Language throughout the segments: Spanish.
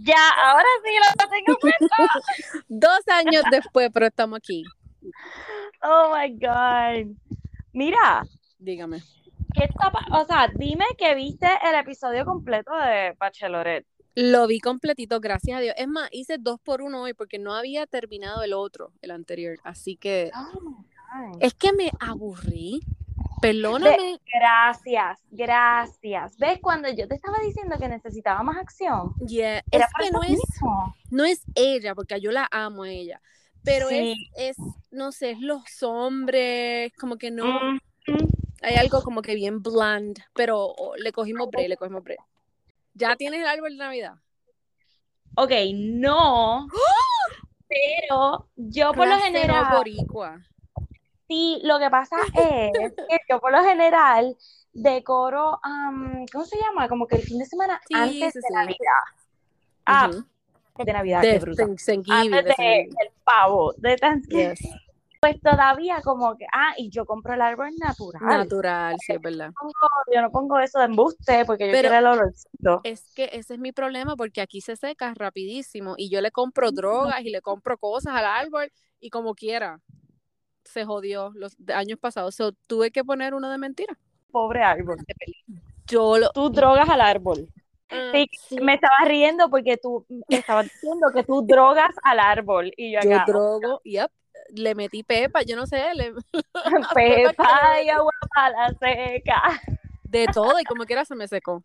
Ya, ahora sí lo tengo puesto. Dos años después, pero estamos aquí. Oh my God. Mira, Dígame. ¿qué está O sea, dime que viste el episodio completo de Bachelorette. Lo vi completito, gracias a Dios. Es más, hice dos por uno hoy porque no había terminado el otro, el anterior. Así que es que me aburrí. Perdóname. Gracias, gracias. ¿Ves? Cuando yo te estaba diciendo que necesitaba más acción, Yeah, era Es que no es, no es ella, porque yo la amo a ella. Pero es, Sí. es, no sé, es los hombres, como que no. Mm, Hay algo como que bien bland, pero oh, le cogimos break, le cogimos break. ¿Ya tienes el árbol de Navidad? Ok, no. Pero yo por lo general, boricua. Sí, lo que pasa es que yo por lo general decoro, am, ¿cómo se llama? Como que el fin de semana Sí, antes sí, de sí. Navidad. Ah, de Navidad, De. Thanksgiving, Antes de del pavo, de Thanksgiving. Yes. Pues todavía como que, ah, y yo compro el árbol natural. Natural, sí, es verdad. pongo- yo no pongo eso de embuste porque yo Pero- quiero el olorcito. Es que ese es mi problema porque aquí se seca rapidísimo y yo le compro drogas y le compro cosas al árbol y como quiera se jodió los años pasados. So, tuve que poner uno de mentira. Pobre árbol. Yo lo. Tú drogas al árbol. Ah, Sí, sí, me estabas riendo porque tú me estabas diciendo que tú drogas al árbol y yo yo acá, drogo, yep, le metí pepa, yo no sé, le- pepa y agua para la seca. de todo y como quiera se me secó.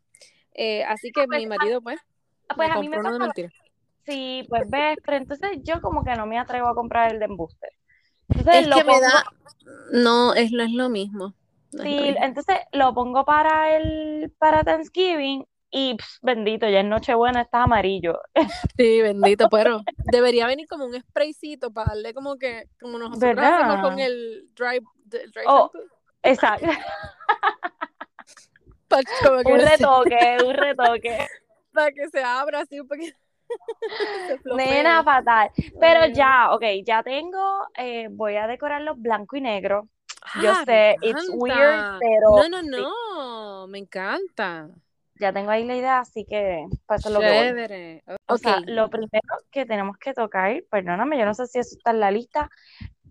Eh, así que mi marido, pues, Pues me a mí me mentira. sí, pues ves, pero entonces yo como que no me atrevo a comprar el de embuste. Entonces Es lo que me da. No, es, no es lo mismo. No es lo sí, entonces lo pongo para el para Thanksgiving y pss, bendito, ya en Nochebuena está amarillo. Sí, bendito, pero debería venir como un spraycito para darle como que, como nosotros hacemos con el dry, el dry Oh, Exacto. Un retoque, un retoque. para que se abra así un poquito. Nena, fatal. Pero ya, ok, ya tengo, eh, voy a decorarlo blanco y negro. Yo Ah, sé, it's weird, pero No, no, sí, no, me encanta. ya tengo ahí la idea, así que para eso es lo que voy. O sea, lo primero que tenemos que tocar, perdóname, yo no sé si eso está en la lista,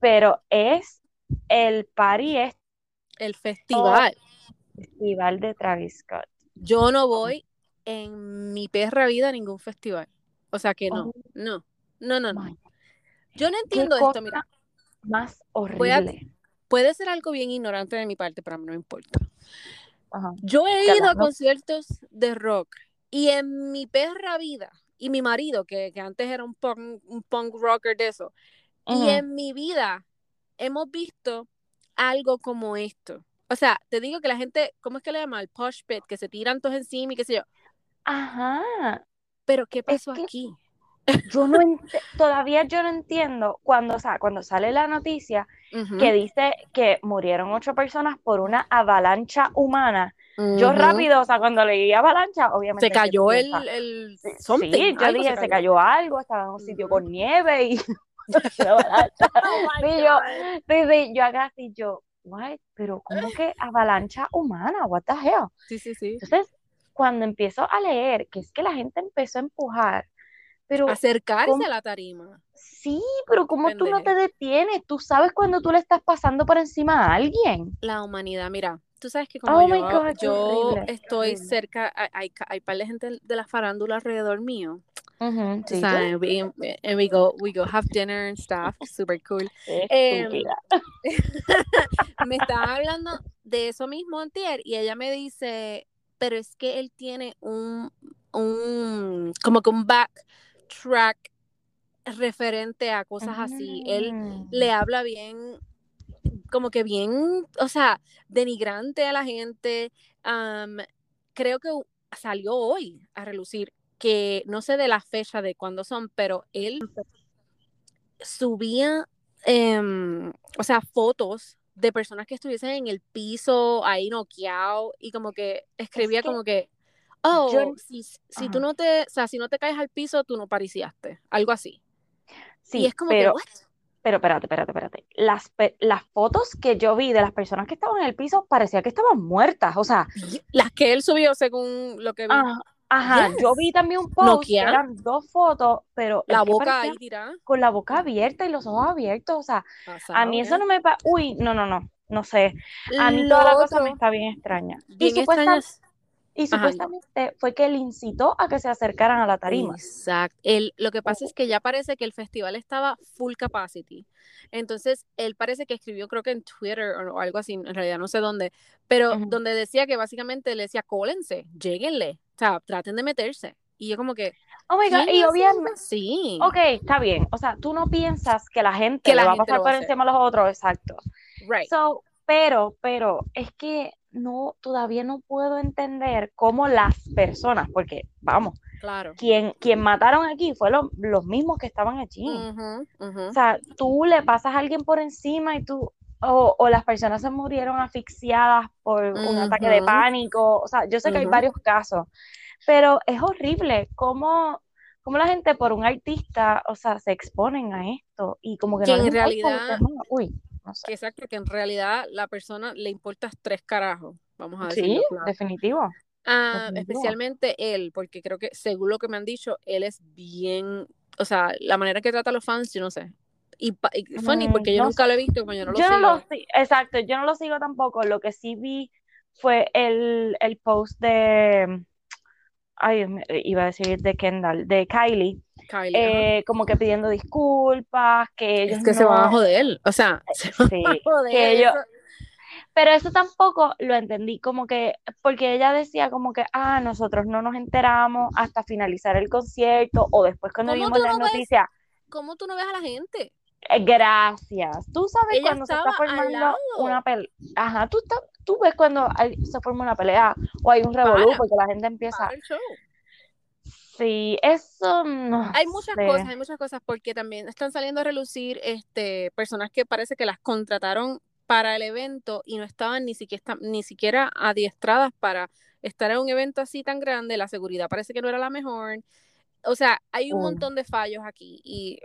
pero es el party este el festival. festival de Travis Scott. Yo no voy en mi perra vida a ningún festival. O sea que no, Oh no, no, no, no. Yo no entiendo esto, mira. más horrible. Puede ser algo bien ignorante de mi parte, pero a mí no me importa. Ajá. Yo he ido a no- conciertos de rock y en mi perra vida, y mi marido, que, que antes era un punk, un punk rocker de eso, y en mi vida hemos visto algo como esto. O sea, te digo que la gente, ¿cómo es que le llama? El posh pit, que se tiran todos encima y qué sé yo. Ajá. Pero ¿qué Es pasó que aquí? yo no todavía yo no entiendo cuando, o sea, cuando sale la noticia Ujú, que dice que murieron ocho personas por una avalancha humana. Yo ujú. rápido, o sea, cuando leí avalancha, obviamente. Se ¿qué tú cayó el, el Sí, something, sí, yo dije, se cayó algo, estaba en un sitio Ujú. con nieve y avalancha. Oh yo, sí, sí, yo acá sí, yo, what? Pero ¿cómo que avalancha humana? What the hell? Sí, sí, sí. Entonces, cuando empiezo a leer que es que la gente empezó a empujar, pero Acercarse ¿cómo? a la tarima. sí, pero como tú no te detienes, tú sabes cuando tú le estás pasando por encima a alguien. La humanidad, mira, tú sabes que como Oh my yo, God, yo horrible, estoy horrible. cerca, hay, hay, par de gente de la farándula alrededor mío. Ujú, Tú sí, sabes, we, and we go, we go have dinner and stuff, super cool. estúpida. me estaba hablando de eso mismo antier y ella me dice, pero es que él tiene un, un como que un backtrack referente a cosas así. Él Mm. le habla bien, como que bien, o sea, denigrante a la gente. Creo que salió hoy a relucir que no sé de la fecha de cuándo son, pero él subía, em, o sea, fotos de personas que estuviesen en el piso, ahí noqueado, y como que escribía que como que, oh, yo- si, si tú no te, o sea, si no te caes al piso, tú no pariciaste, algo así. Sí, y es como pero, que, what? pero espérate, espérate, espérate. Las, pe- las fotos que yo vi de las personas que estaban en el piso parecía que estaban muertas, o sea, Las que él subió según lo que vi. ah, Ajá, yo Yes. vi también un post, Nokia. eran dos fotos, pero La boca ahí tirada. con la boca abierta y los ojos abiertos, o sea, a pasado, mí eso ¿eh? no me pa- uy, no, no, no, no sé, a mí toda Lo la cosa me está bien extraña. Y, bien supuesta- extrañas. y Ajá, supuestamente fue que él incitó a que se acercaran a la tarima. Exacto. El, lo que pasa Oh. es que ya parece que el festival estaba full capacity. Entonces, él parece que escribió, creo que en Twitter o, algo así, en realidad no sé dónde, pero donde decía que básicamente le decía, cólense, lléguenle, o sea, traten de meterse. Y yo como que, Oh my God, ¿quién y obviamente, así? ok, está bien, o sea, tú no piensas que la gente Que le la va a pasar por a encima a los otros, exacto. Right. So, pero, pero, es que no, todavía no puedo entender cómo las personas, porque, vamos, Claro. quien, quien mataron aquí fue lo- los mismos que estaban allí. O sea, tú le pasas a alguien por encima y tú, o, o las personas se murieron asfixiadas por un ataque de pánico. O sea, yo sé que hay Ujú. varios casos, pero es horrible cómo, cómo la gente por un artista, o sea, se exponen a esto y como que Que no en les importa realidad- demás. Uy, no sé. Que exacto, que en realidad la persona le importa tres carajos, vamos a decirlo Sí, claro. definitivo. Ah, definitivo. especialmente él, porque creo que según lo que me han dicho, él es bien, o sea, la manera que trata a los fans, yo no sé. Y, y funny, porque yo no nunca lo he visto, como yo no lo Yo no sigo. lo exacto, yo no lo sigo tampoco. Lo que sí vi fue el, el post de, ay, iba a decir de Kendall, de Kylie, Kylie, eh, como que pidiendo disculpas, que ellos es que se van a no, joder, o sea, se van sí, a joder. que ellos, pero eso tampoco lo entendí, como que, porque ella decía como que, ah, nosotros no nos enteramos hasta finalizar el concierto o después cuando ¿Cómo vimos las no ves? noticias. ¿Cómo tú no ves a la gente? Eh, Gracias. Tú sabes Ella cuando se está formando una pelea. Ajá, tú, ta- tú ves cuando hay- se forma una pelea o hay un revolú porque la gente empieza. Para el show. Sí, eso no Hay muchas sé. cosas, hay muchas cosas, porque también están saliendo a relucir este, personas que parece que las contrataron para el evento y no estaban ni siquiera, ni siquiera adiestradas para estar en un evento así tan grande, la seguridad parece que no era la mejor. O sea, hay un montón de fallos aquí y,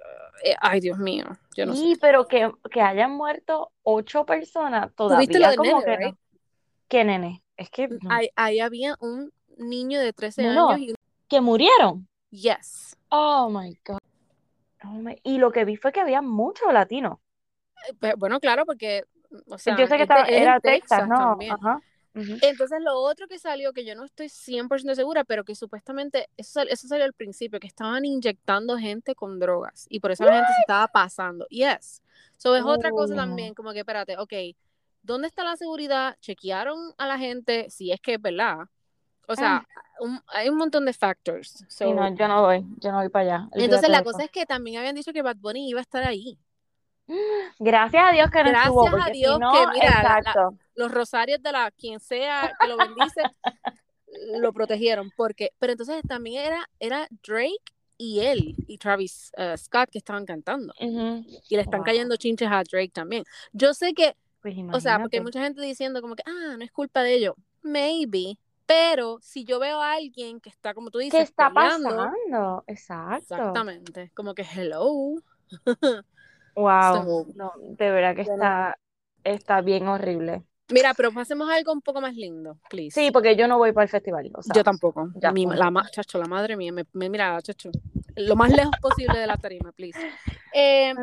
eh, ay Dios mío, yo no sé. Sí, pero que, que hayan muerto ocho personas ¿Tuviste lo todavía del como nene, que. ¿Qué nene? Es que no. Ahí, ahí había un niño de 13 Menor. años y que murieron. yes. Oh my God. Oh my- Y lo que vi fue que había muchos latinos. Eh, Bueno, claro, porque, o sea, Yo sé que es de- estaba, era Texas, ¿no? también. Ajá. Entonces, lo otro que salió, que yo no estoy 100% segura, pero que supuestamente, eso, sal- eso salió al principio, que estaban inyectando gente con drogas y por eso la gente se estaba pasando. Yes. So, es otra cosa no. también, como que, espérate, ok, ¿dónde está la seguridad? ¿Chequearon a la gente? Si es que es verdad. O sea, un- hay un montón de factors. So, Sí, no, yo no voy, yo no voy para allá. entonces, la cosa es que también habían dicho que Bad Bunny iba a estar ahí. Gracias a Dios que no Gracias estuvo, a porque si Dios no, que, mira, la- los rosarios de la quien sea que lo bendice lo protegieron porque pero entonces también era era Drake y él y Travis eh, Scott que estaban cantando Ujú. y le están Wow. cayendo chinches a Drake también yo sé que Pues o sea porque hay mucha gente diciendo como que ah no es culpa de ellos maybe pero si yo veo a alguien que está como tú dices ¿Qué está peleando, pasando? Exacto. exactamente como que hello Wow. So, No, de verdad que no- está, está bien horrible. mira pero pasemos a algo un poco más lindo please Sí, porque yo no voy para el festival. O sea, Yo tampoco. ya, Mi- la, chacho, la madre mía, me, me- mira, chacho, lo más lejos posible de la tarima, please. Eh.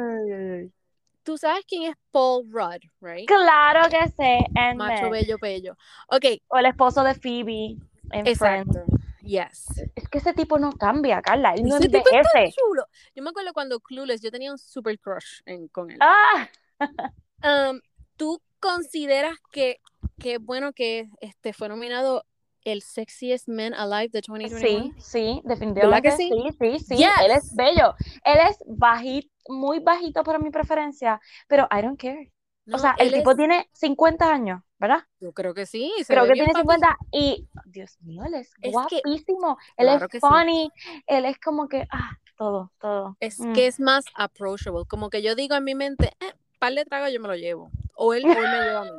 Tú sabes quién es Paul Rudd, right? Claro que sé. And Macho bello bello. Ok, O el esposo de Phoebe en Friends. Yes. Es que ese tipo no cambia, Carla. Él no Ese tipo está envejece. chulo. Yo me acuerdo cuando Clueless, yo tenía un super crush en- con él. Ah, Um, ¿Tú consideras que, que bueno que este fue nominado el Sexiest Man Alive de 2021? sí, sí, definitivamente ¿Verdad que sí, sí, sí. Yes. Él es bello. Él es bajito, muy bajito para mi preferencia, pero I don't care. No, o sea, el él tipo es- tiene 50 años, ¿verdad? Yo creo que sí. se Creo que tiene papi. 50 y, Dios mío, él es, Es que- guapísimo. Él Claro es que sí. funny. Él es como que, ah, todo, todo. Es Mm. que es más approachable. Como que yo digo en mi mente, eh, par de tragos yo me lo llevo. O él, o él me lleva a mí.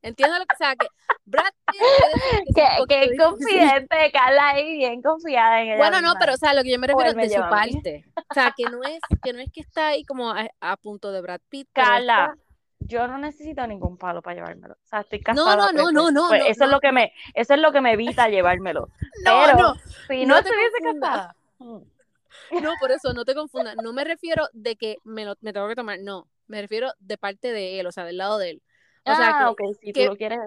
¿Entiendes lo que sea? Que Brad Pitt que poquito difícil. confidente, Carla, ahí bien confiada en ella Bueno, no, pero o sea, lo que yo me refiero él es de su parte. O sea, que no es que no es que está ahí como a, a punto de Brad Pitt. Carla, está- yo no necesito ningún palo para llevármelo. O sea, estoy casada. no, no, no, no, pues no, eso es lo que me, eso es lo que me evita llevármelo. No, Pero no. si no, estuviese casada. No, por eso no te confundas. No me refiero de que me lo me tengo que tomar, no. Me refiero de parte de él, o sea, del lado de él. O sea, ah, que, si que- tú lo quieres.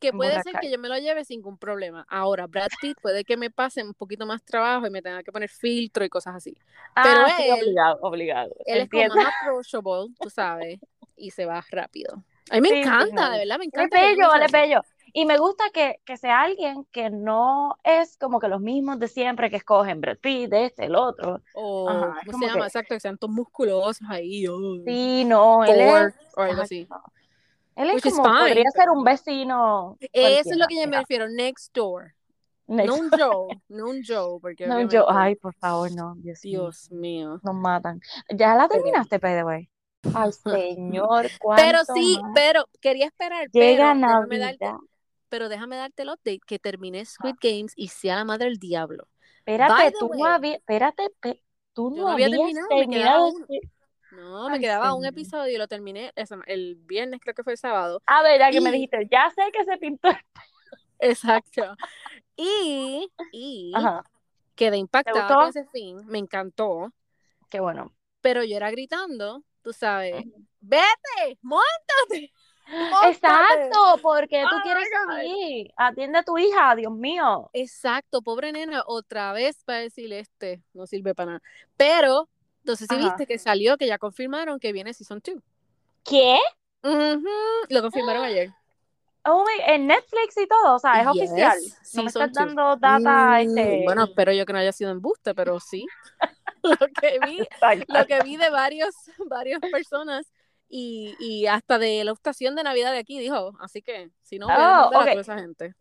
que puede ser que yo me lo lleve sin ningún problema. Ahora, Brad Pitt puede que me pase un poquito más trabajo y me tenga que poner filtro y cosas así. Pero ah, sí, él- obligado, obligado. Él es como entiendo. más approachable, tú sabes, y se va rápido. A mí me Sí, sí, encanta, no. de verdad, me Él es encanta. que bello, él es eso. bello. Y me gusta que, que sea alguien que no es como que los mismos de siempre que escogen Brad Pitt, este, el otro. O, Ajá, es ¿cómo se llama? que- Exacto, que sean todos musculosos ahí. oh, Sí, no, él Thor, es. o algo así. Él es Which como, podría ser pero- un vecino. Eso es lo que yo me refiero, next door. Next- No un Joe, no un Joe, porque No, obviamente, yo, ay, por favor, no, Dios, mío, Dios mío. nos matan. ¿Ya la Pero- terminaste, by the way? Ay, señor, Pero cuánto sí, más? pero quería esperar, Llega pero déjame darte, pero déjame darte el update que terminé Squid Games y sea la madre del diablo. Espérate, tú no habías, espérate, tú no no había habías terminado, me terminado No, me Ay, quedaba un episodio y lo terminé el viernes, creo que fue el sábado. Ah, verdad que me dijiste, ya sé que se pintó. Exacto. Y, y Ajá, quedé impactada con ese fin, me encantó, qué bueno. pero yo era gritando, tú sabes, vete, montate. montate". Exacto, porque tú Oh quieres salir. Atiende a tu hija, Dios mío. Exacto, pobre nena, otra vez para decirle este, no sirve para nada. Pero, entonces sí Ajá. viste que salió, que ya confirmaron que viene Season 2. ¿Qué? Lo confirmaron ayer. Oh en Netflix y todo, o sea, es Yes, oficial. No me estás two. dando data, Mm, este. Bueno, espero yo que no haya sido embuste, pero sí. lo que vi, lo que vi de varios, varias personas y, y hasta de la estación de Navidad de aquí dijo, así que si no voy a Oh, a esa gente.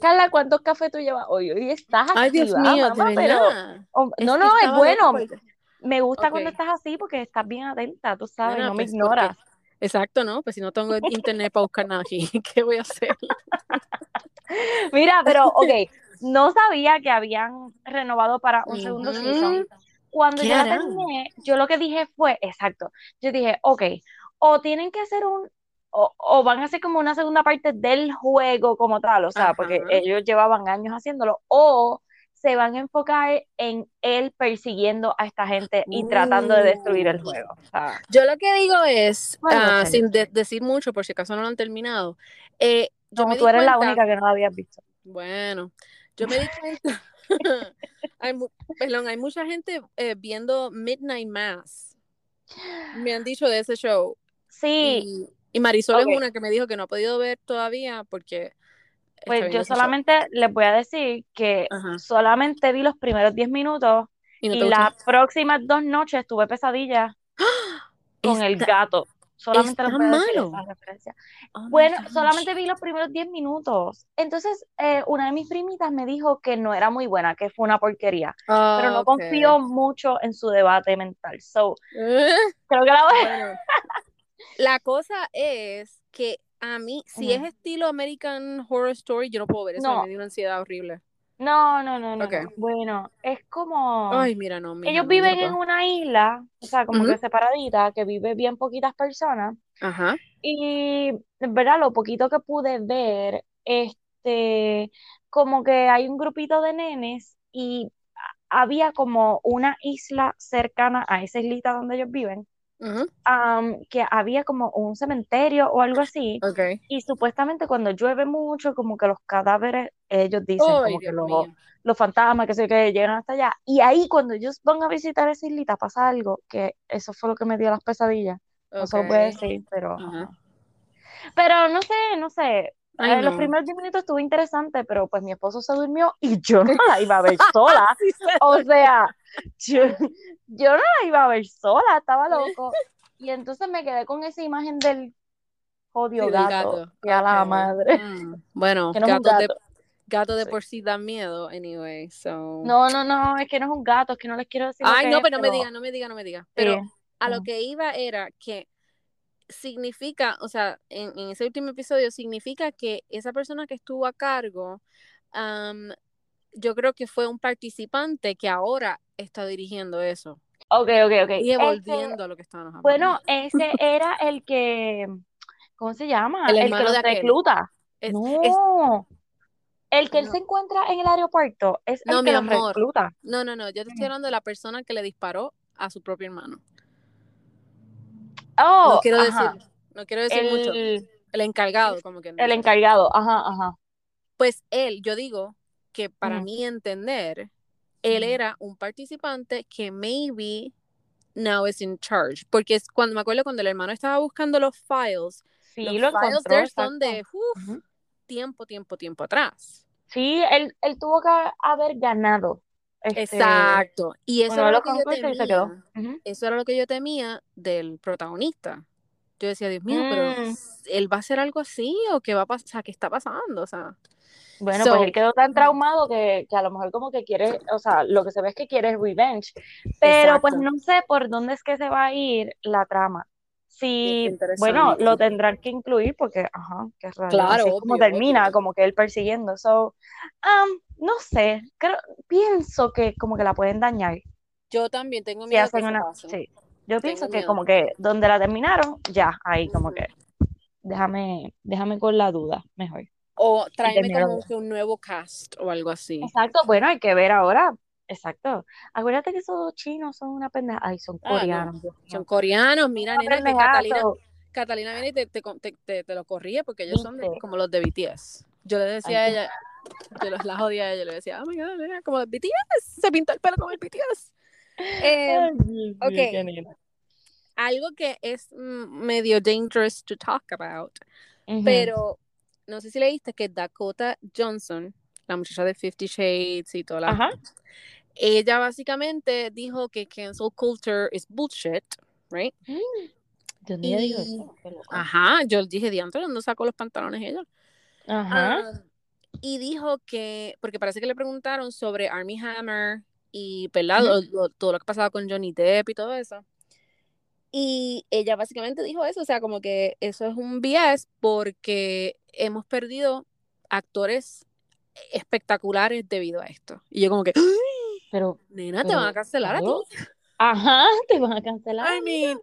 Carla, ¿cuántos cafés tú llevas hoy? Hoy estás Ay, Dios activa, mío, mamá, de pero verdad. oh, Es no, no, es bueno. Me gusta cuando estás así porque estás bien atenta, tú sabes, no me pues, ignoras. porque- Exacto, ¿no? Pues si no tengo internet para buscar nada aquí, ¿qué voy a hacer? Mira, pero, ok, no sabía que habían renovado para un segundo Ujú. season. Cuando ¿Qué yo la terminé, yo lo que dije fue, exacto, yo dije, ok, o tienen que hacer un, o, o van a hacer como una segunda parte del juego como tal, o sea, porque ellos llevaban años haciéndolo, o se van a enfocar en él persiguiendo a esta gente y tratando de destruir el Uh. juego. O sea, Yo lo que digo es, ¿Cuál va a ah, sin de- decir mucho, por si acaso no lo han terminado, eh, yo no, me tú eres la única que no lo habías visto. Bueno, yo me di cuenta, hay, perdón, hay mucha gente eh, viendo Midnight Mass. Me han dicho de ese show. Sí, Y, y Marisol es una que me dijo que no ha podido ver todavía porque... pues yo ese show. solamente les voy a decir que Ajá. solamente vi los primeros 10 minutos ¿Y no las próximas dos noches tuve pesadillas con el gato. Solamente está decir malo. Oh my Bueno, solamente vi los primeros 10 minutos. Entonces, eh, una de mis primitas me dijo que no era muy buena, que fue una porquería. Pero no Ah, confío mucho en su debate mental. So, creo que la voy bueno, la cosa es que a mí, si es estilo American Horror Story, yo no puedo ver eso, No. me dio una ansiedad horrible. No, no, no, no. Bueno, es como... Ay, mira, no, Ellos no, viven en una isla, o sea, como que separadita, que vive bien poquitas personas. Ajá. Y, verdad, lo poquito que pude ver, este, como que hay un grupito de nenes y a- había como una isla cercana a esa islita donde ellos viven, Ujú. am, que había como un cementerio o algo así. Ok. Y supuestamente cuando llueve mucho, como que los cadáveres, ellos dicen Ay, como que los, los fantasmas, que sé que llegan hasta allá. Y ahí cuando ellos van a visitar esa islita pasa algo, que eso fue lo que me dio las pesadillas. No se lo Ok. decir, pero... Ajá. ajá. Pero no sé, no sé. Ay, Eh, Los no. primeros 10 minutos estuvo interesante, pero pues mi esposo se durmió y yo no la iba a ver sola. Sí, se- O sea, yo, yo no la iba a ver sola, estaba loco. Y entonces me quedé con esa imagen del jodido del gato, gato. a la madre. Mm, Bueno, Que no gatos de, gato. gato de Sí. por sí dan miedo, anyway, so... No, no, no, es que no es un gato, es que no les quiero decir lo Ay, que no, es, pero no me diga, no me diga, no me diga. Pero sí. a lo Ujú. que iba era que significa, o sea, en, en ese último episodio, significa que esa persona que estuvo a cargo, yo creo que fue un participante que ahora está dirigiendo eso. Ok, ok, ok. Y Ese- volviendo a lo que estábamos hablando. bueno, ese era el que, ¿cómo se llama? El El que los recluta. Es- No, El que él No. se encuentra en el aeropuerto es No, el mi que lo amor. recluta. No, no, no, yo te estoy Mm. hablando de la persona que le disparó a su propio hermano. Oh, no quiero ajá. decir, no quiero decir mucho. El, encargado, como que el encargado, ajá, ajá. Pues él, yo digo que para Ujú. mí entender, él Ujú. era un participante que maybe now is in charge. Porque es cuando me acuerdo cuando el hermano estaba buscando los files, Sí, los lo files encontró, there son de uf, tiempo, tiempo, tiempo atrás. Sí, él, él tuvo que haber ganado. Este, Exacto. Y eso de era los lo que yo se quedó. temía. Ujú. Eso era lo que yo temía del protagonista. Yo decía, Dios mío, pero Mm. él va a hacer algo así o qué va a pasar, o sea, qué está pasando, o sea. Bueno, So, pues él quedó tan traumado que, que a lo mejor como que quiere, o sea, lo que se ve es que quiere revenge, pero pues no sé por dónde es que se va a ir la trama. Si, bueno, lo tendrán que incluir porque, ajá, qué raro, Claro, es como obvio, termina, obvio. como que él persiguiendo, so, um, no sé, creo, pienso que como que la pueden dañar. Yo también tengo si miedo que hacen eso una, sí, yo pienso que como que donde la terminaron, ya, ahí como que, déjame, déjame con la duda, mejor, O tráeme como que un nuevo cast o algo así. Exacto, bueno, hay que ver ahora. Exacto. Acuérdate que esos chinos son una pendeja. Ay, son Ah, no. coreanos, Son coreanos, mira, nena, que Catalina. Catalina viene y te, te, te, te- lo corrige porque ellos son como los de BTS. Yo le decía Ay, a ella, yo los- la jodía a ella, le decía, oh my god, nena, como el BTS, se pintó el pelo como el BTS. Eh, ok, algo que es mm, medio dangerous to talk about, pero no sé si leíste que Dakota Johnson, la muchacha de Fifty Shades y toda la Ajá. ella básicamente dijo que cancel culture is bullshit, right? Mm, ¿De dónde ella dijo Y, eso? Ajá, yo dije, diantre, ¿dónde sacó los pantalones ella? Ajá. Ah, y dijo que, porque parece que le preguntaron sobre Army Hammer y, ¿verdad? Ujú. Lo- lo- todo lo que pasaba con Johnny Depp y todo eso. Y ella básicamente dijo eso, o sea, como que eso es un BS porque hemos perdido actores espectaculares debido a esto. Y yo como que, Pero, nena, te van a pero, cancelar a ti. Ajá, te van a cancelar. I mean,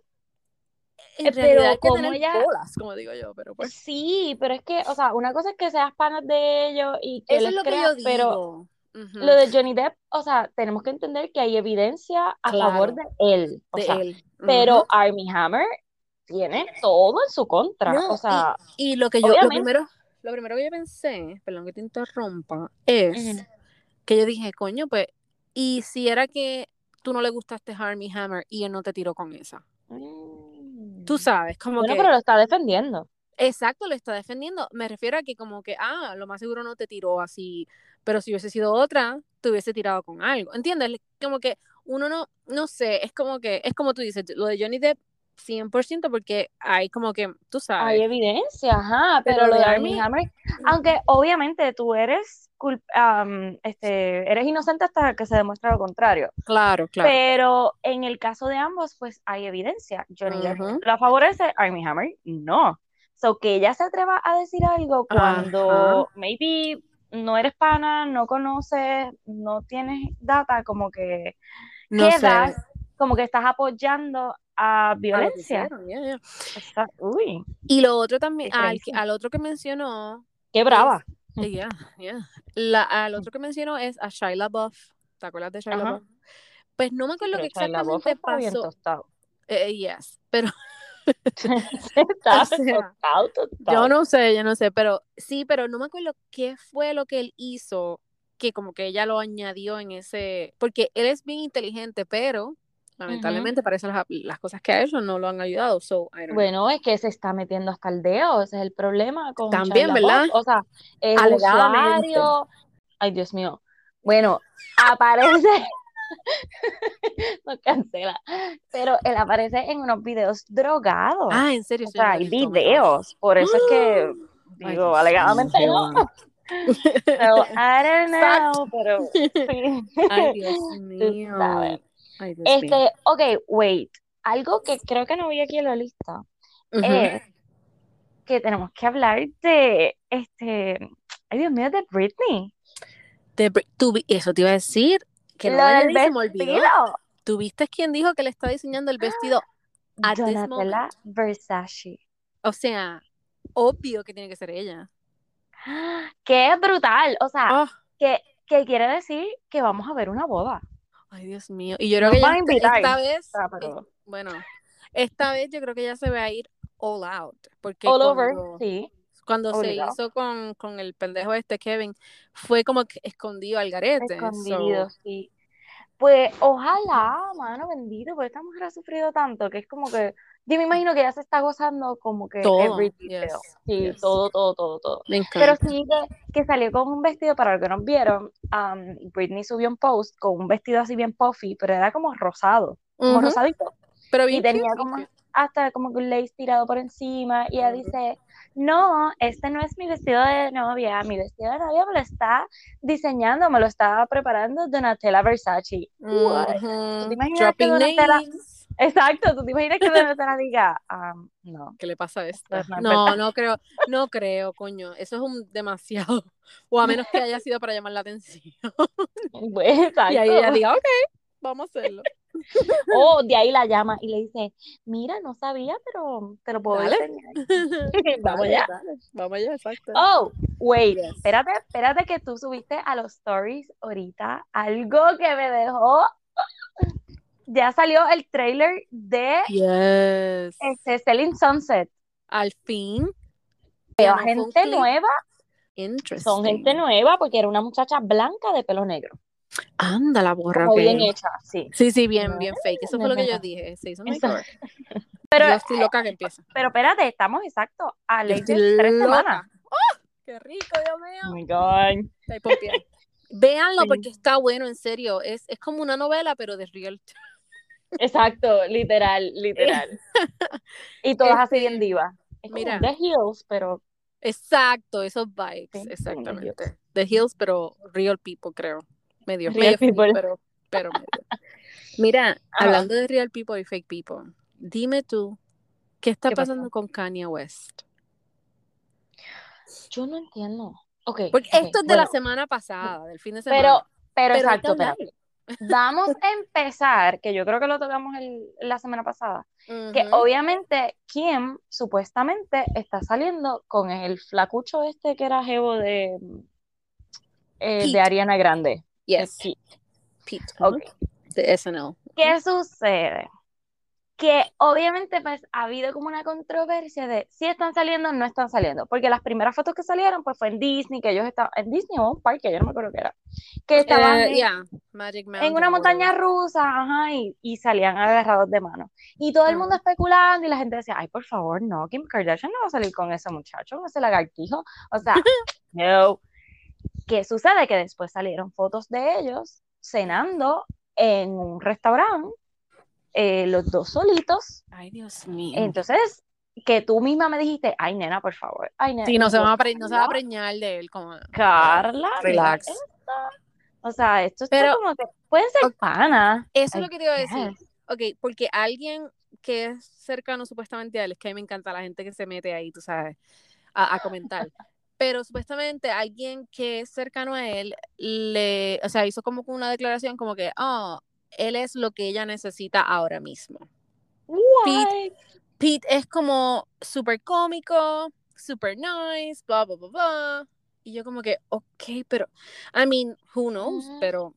en Eh, Pero hay que como tener ella, bolas, como digo yo, pero pues. sí, pero es que, o sea, una cosa es que seas panas de ellos y que Eso les es lo que yo pero digo. Ujú, lo de Johnny Depp, o sea, tenemos que entender que hay evidencia a favor Claro, de él, o de sea, él. pero. Armie Hammer tiene todo en su contra, No, o sea, y, y lo que yo, lo primero, lo primero que yo pensé, perdón que te interrumpa, es que yo dije, coño, pues, y si era que tú no le gustaste a Armie Hammer y él no te tiró con esa. Tú mm, sabes, como bueno, que, pero lo está defendiendo. exacto, lo está defendiendo. Me refiero a que como que, ah, lo más seguro no te tiró así, pero si hubiese sido otra, te hubiese tirado con algo. ¿Entiendes? Como que uno no, no sé, es como que, es como tú dices, lo de Johnny Depp, 100% porque hay como que, tú Hay sabes, evidencia, ajá, pero pero lo de Armie, Hammer, aunque obviamente tú eres cul- am, este, eres inocente hasta que se demuestre lo contrario. claro, claro. Pero en el caso de ambos, pues hay evidencia. Johnny la favorece, Armie Hammer no. So que ella se atreva a decir algo cuando maybe no eres pana, no conoces, no tienes data, como que no sé, quedas, como que estás apoyando a que violencia. hicieron, yeah, yeah. Está- uy, Y lo otro también, al, que- otro que mencionó Qué es, brava. eh, yeah, yeah. La, al otro que mencionó es a Shia LaBeouf. ¿Te acuerdas de Shia. LaBeouf? Pues no me acuerdo pero LaBeouf exactamente está bien pasó. tostado. Eh, yes, pero, Está o sea, tostado, yo no sé, yo no sé, pero sí, pero no me acuerdo qué fue lo que él hizo que como que ella lo añadió en ese, porque él es bien inteligente, pero Lamentablemente parece las, las cosas que ha hecho no lo han ayudado, so know. Bueno, es que se está metiendo hasta el dedo, ese es el problema con También. ¿verdad? O sea, Alegadamente. usuario. Ay, Dios mío. Bueno, aparece, nos cancela, pero él aparece en unos videos drogados. Ah, en serio, O no sea, hay videos, por eso es que Ay, digo, mío, alegadamente no. Jehová. So, I don't know, pero sí, Ay, Dios mío. Ay. Este, ok, wait. Algo que creo que no vi aquí en la lista Ujú. es que tenemos que hablar de, este, ay Dios mío, de Britney. De tú eso te iba a decir, que no Lo lo del se me olvidó. vestido. ¿Tú viste quién dijo que le está diseñando el vestido this Donatella? Versace. O sea, obvio que tiene que ser ella. Qué brutal. O sea, Ah, que, que quiere decir que vamos a ver una boda. Ay, Dios mío. Y yo creo que ya esta, invitar. esta vez, pero- es- bueno, esta vez yo creo que ya se va a ir all out. Porque All over, cuando, sí. cuando se hizo con, con el pendejo este Kevin, fue como que escondido al garete. Escondido, so- sí. Pues ojalá, mano, bendito, porque esta mujer ha sufrido tanto que es como que, yo me imagino que ya se está gozando como que Todo, every detail. yes, Sí, yes. todo, todo, todo, todo. me Pero encanta. sí que, que salió con un vestido, para los que no vieron, um, Britney subió un post con un vestido así bien puffy, pero era como rosado, como rosadito. Pero Y bien tenía cute, bien como hasta como que un lace tirado por encima. Y ella dice, no, este no es mi vestido de novia, mi vestido de novia me lo está diseñando, me lo está preparando Donatella Versace. What? Ujú, ¿Te imaginas que Donatella- names. Exacto, ¿tú te imaginas que Donatella diga, um, no, ¿Qué le pasa a esta? no es No, creo, no creo, coño. Eso es un demasiado. O a menos que haya sido para llamar la atención. Exacto. Y ahí ella diga, ok, vamos a hacerlo. O de ahí la llama y le dice, mira, no sabía, pero te lo puedo enseñar. Vamos allá. Vamos allá, exacto. Oh, wait, Yes. espérate, espérate que tú subiste a los stories ahorita algo que me dejó. Ya salió el trailer de Yes. este, Selling Sunset. Al fin. Veo gente nueva, son gente nueva porque era una muchacha blanca de pelo negro. Anda la borra. Como bien hecha, sí. Sí, sí, bien, bien fake. Eso fue lo que yo dije. Se hizo makeover. Pero, yo estoy loca que empieza. pero espérate, estamos exacto a ley de tres semanas. ¡Oh! ¡Qué rico, Dios Oh mío! my God. Estoy pompeada. Véanlo porque está bueno, en serio. Es, es como una novela, pero de real. Exacto, literal, literal. Y todas así Este, bien divas. Es como mira. The Hills, pero Exacto, esos vibes, exactamente. The Hills, pero real people, creo. Medio, Real medio fake, people. pero, pero medio. Mira, hablando de real people y fake people, dime tú, ¿qué está pasando con Kanye West? yo no entiendo. Ok, Porque esto es de la semana pasada, del fin de semana. Pero, pero, Pero exacto, espérate. Vamos a empezar, que yo creo que lo tocamos el- la semana pasada, que obviamente Kim supuestamente está saliendo con el flacucho este que era jevo de, eh, de. Ariana Grande. Yes. Pete, Ok. ujú, de SNL. ¿Qué sucede? Que obviamente pues ha habido como una controversia de si están saliendo o no están saliendo, porque las primeras fotos que salieron pues fue en Disney, que ellos estaban en Disney o un parque, yo no me acuerdo qué era, que estaban Eh, en, yeah, Magic en una montaña whatever. rusa, ajá, y, y salían agarrados de mano. Y todo el mundo Ajá. especulando y la gente decía, ay, por favor, no, Kim Kardashian no va a salir con ese muchacho, con ese lagartijo. O sea, no. ¿Qué sucede? Que después salieron fotos de ellos cenando en un restaurante, eh, los dos solitos. Ay, Dios mío. Entonces, que tú misma me dijiste, ay, nena, por favor, ay, nena. Sí, no se, va a pre- no se va a "No, preñar de él. Como... Carla, Relax. esto". O sea, esto Pero- como que pueden ser Ok. panas. Eso es lo que te iba a decir. Ok, porque alguien que es cercano supuestamente a él, es que a mí me encanta la gente que se mete ahí, tú sabes, a, a comentar. Pero supuestamente alguien que es cercano a él, le, o sea, hizo como una declaración como que, oh, él es lo que ella necesita ahora mismo. What? Pete es como súper cómico, súper nice, bla, bla, bla, bla. Y yo como que, ok, pero, I mean, who knows, pero,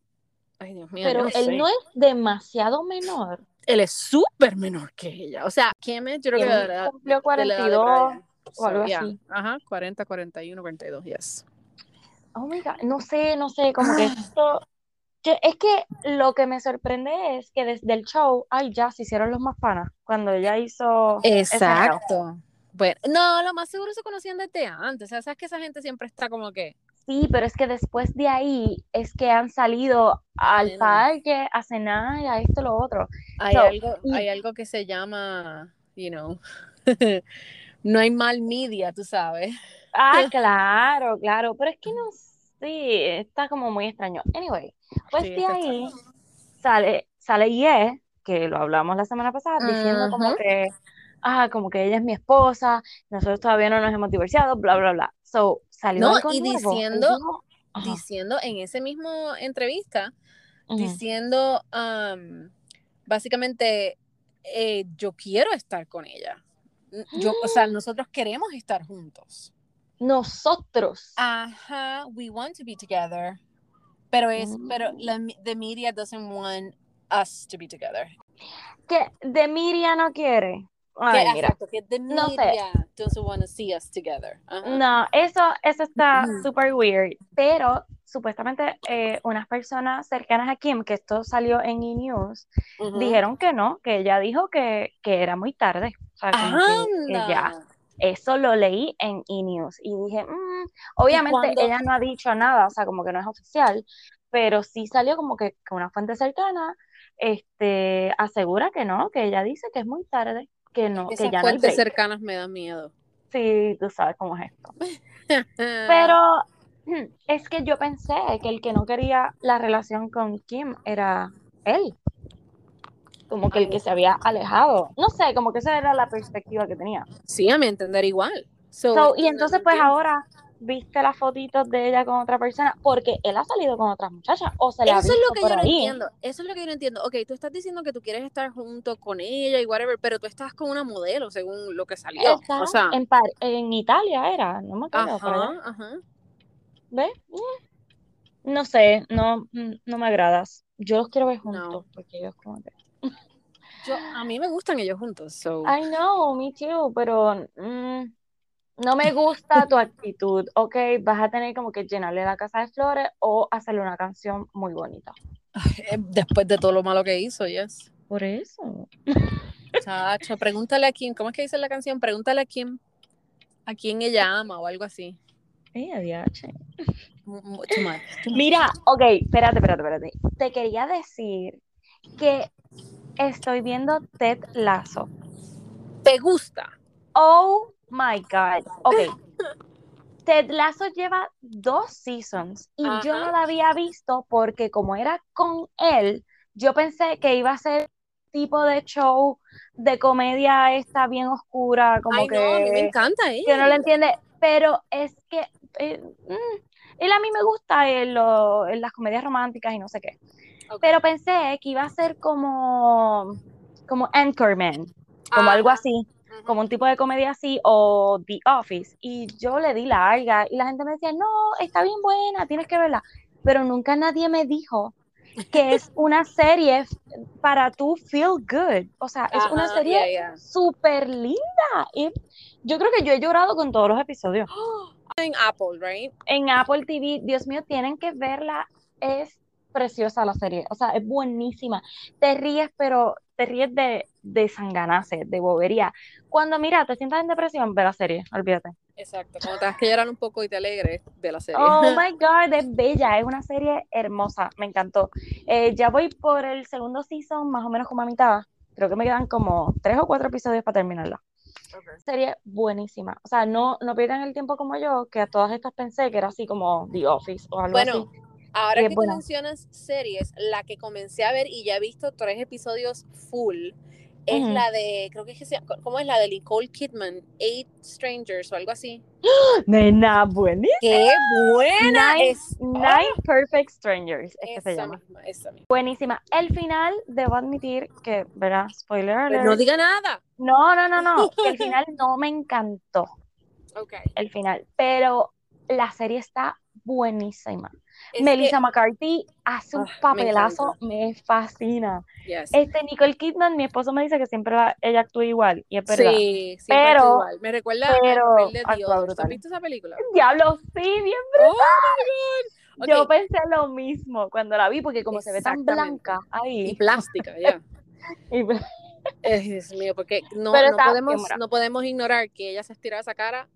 ay Dios mío, Pero no él sé. no es demasiado menor. Él es súper menor que ella. O sea, Kim es, yo creo que de cumplió de la edad de 42 Brian. O algo So, yeah. así. Ajá, 40, 41, 42, yes. Oh my God, no sé, no sé, como que esto. yo- es que lo que me sorprende es que desde el show, ay, ya se hicieron los más panas. Cuando ella hizo. SNL. Bueno, no, lo más seguro se conocían desde antes. O sea, sabes que esa gente siempre está como que. Sí, pero es que después de ahí es que han salido al parque a cenar a esto lo otro. Hay, So, algo, y- hay algo que se llama, you know, no hay mal media, tú sabes. Ah, claro, claro, pero es que no sé, está como muy extraño. Anyway, pues Sí, de ahí sale, sale Ye, que lo hablamos la semana pasada, diciendo como que, ah, como que ella es mi esposa, nosotros todavía no nos hemos divorciado, bla, bla, bla. So, salió No, algo y nuevo. Diciendo- ajá, Diciendo en ese mismo entrevista, diciendo um, básicamente eh, yo quiero estar con ella. Yo, o sea, nosotros queremos estar juntos. nosotros. Ajá, we want to be together. Pero es, pero Mm. la, the media doesn't want us to be together. Que de Miria no quiere. Ay, que, mira. exacto, que the no sé. media doesn't want to see us together. Ajá. No, eso, eso está Ujú. súper weird. Pero supuestamente eh, unas personas cercanas a Kim, que esto salió en E! News, Ujú. dijeron que no, que ella dijo que, que era muy tarde. Sea, que- que ya. Eso lo leí en E! News y dije, "Mm", obviamente cuándo? ella no ha dicho nada, o sea, como que no es oficial, pero sí salió como que, que una fuente cercana este, asegura que no, que ella dice que es muy tarde, que no, que Esas ya no hay fuentes cercanas me dan miedo. Sí, tú sabes cómo es esto. Pero es que yo pensé que el que no quería la relación con Kim era él. Como que el que se había alejado. No sé, como que esa era la perspectiva que tenía. sí, a mi entender igual. So, So, y entonces, pues ahora viste las fotitos de ella con otra persona, porque él ha salido con otras muchachas, o se le ha Eso es visto lo que por yo no entiendo. Eso es lo que yo no entiendo. Ok, tú estás diciendo que tú quieres estar junto con ella y whatever, pero tú estás con una modelo según lo que salió. Está O sea, en, Italia era, no me acuerdo, ajá, ajá. ¿Ves? No sé, no, no me agradas. Yo los quiero ver juntos, No. porque ellos como que... Yo, a mí me gustan ellos juntos. So. I know, me too, pero mm, no me gusta tu actitud, ¿ok? Vas a tener como que llenarle la casa de flores o hacerle una canción muy bonita. Eh, Después de todo lo malo que hizo, yes. Por eso. Chacho, pregúntale a quién, ¿cómo es que dice la canción? Pregúntale a quién, a quién ella ama o algo así. Much. Mira, ok, espérate, espérate, espérate. Te quería decir que estoy viendo Ted Lasso. ¿Te gusta? Oh my God. Ok. Ted Lasso lleva dos seasons y yo no la había visto porque como era con él, yo pensé que iba a ser tipo de show de comedia esta bien oscura, como Ay, que, no, a mí me encanta él. que no lo entiende, pero es que eh, mm, él a mí me gusta en, lo- en las comedias románticas y no sé qué. Pero pensé que iba a ser como, como Anchorman, como Ajá. algo así, como un tipo de comedia así, o The Office. Y yo le di larga y la gente me decía, no, está bien buena, tienes que verla. Pero nunca nadie me dijo que es una serie para tú feel good. O sea, es una Ajá, serie yeah, yeah. súper linda. Y yo creo que yo he llorado con todos los episodios. En Apple, right? En Apple TV, Dios mío, tienen que verla. Es preciosa la serie. O sea, es buenísima. Te ríes, pero te ríes de, de sanganase, de bobería. Cuando, mira, te sientas en depresión, ve la serie, olvídate. Exacto. Cuando tengas que llorar un poco y te alegres de la serie. Oh my God, es bella, es una serie hermosa, me encantó. Eh, ya voy por el segundo season, más o menos como a mitad. Creo que me quedan como tres o cuatro episodios para terminarla. Serie buenísima. O sea, no, no pierdan el tiempo como yo, que a todas estas pensé que era así como The Office o algo Bueno, así. Ahora es que buena. mencionas series, la que comencé a ver y ya he visto tres episodios full es la de, creo que es que se ¿cómo es la de Nicole Kidman? Eight Strangers o algo así. Nena, buenísima. ¡Qué buena Nine, es! Nine Perfect Strangers, es que se llama. misma, esa misma. Buenísima. El final, debo admitir que, ¿verdad? Spoiler Pero alert. no diga nada. No, no, no, no. el final no me encantó. Ok. el final, pero la serie está buenísima. Es Melissa que- McCarthy hace un Ah, papelazo, me, fascina. yes. Este Nicole Kidman, mi esposo me dice que siempre la- ella actúa igual, y es verdad. Sí, Pero- igual. Me recuerda pero papel de Dios. ¿Has brutal. visto esa película? Diablo, sí, bien. Oh God. Yo pensé lo mismo cuando la vi, porque como se ve tan blanca y ahí. plástica, ya. y- Eh, Dios mío, porque no, no, podemos, no podemos ignorar que ella se estiraba esa cara.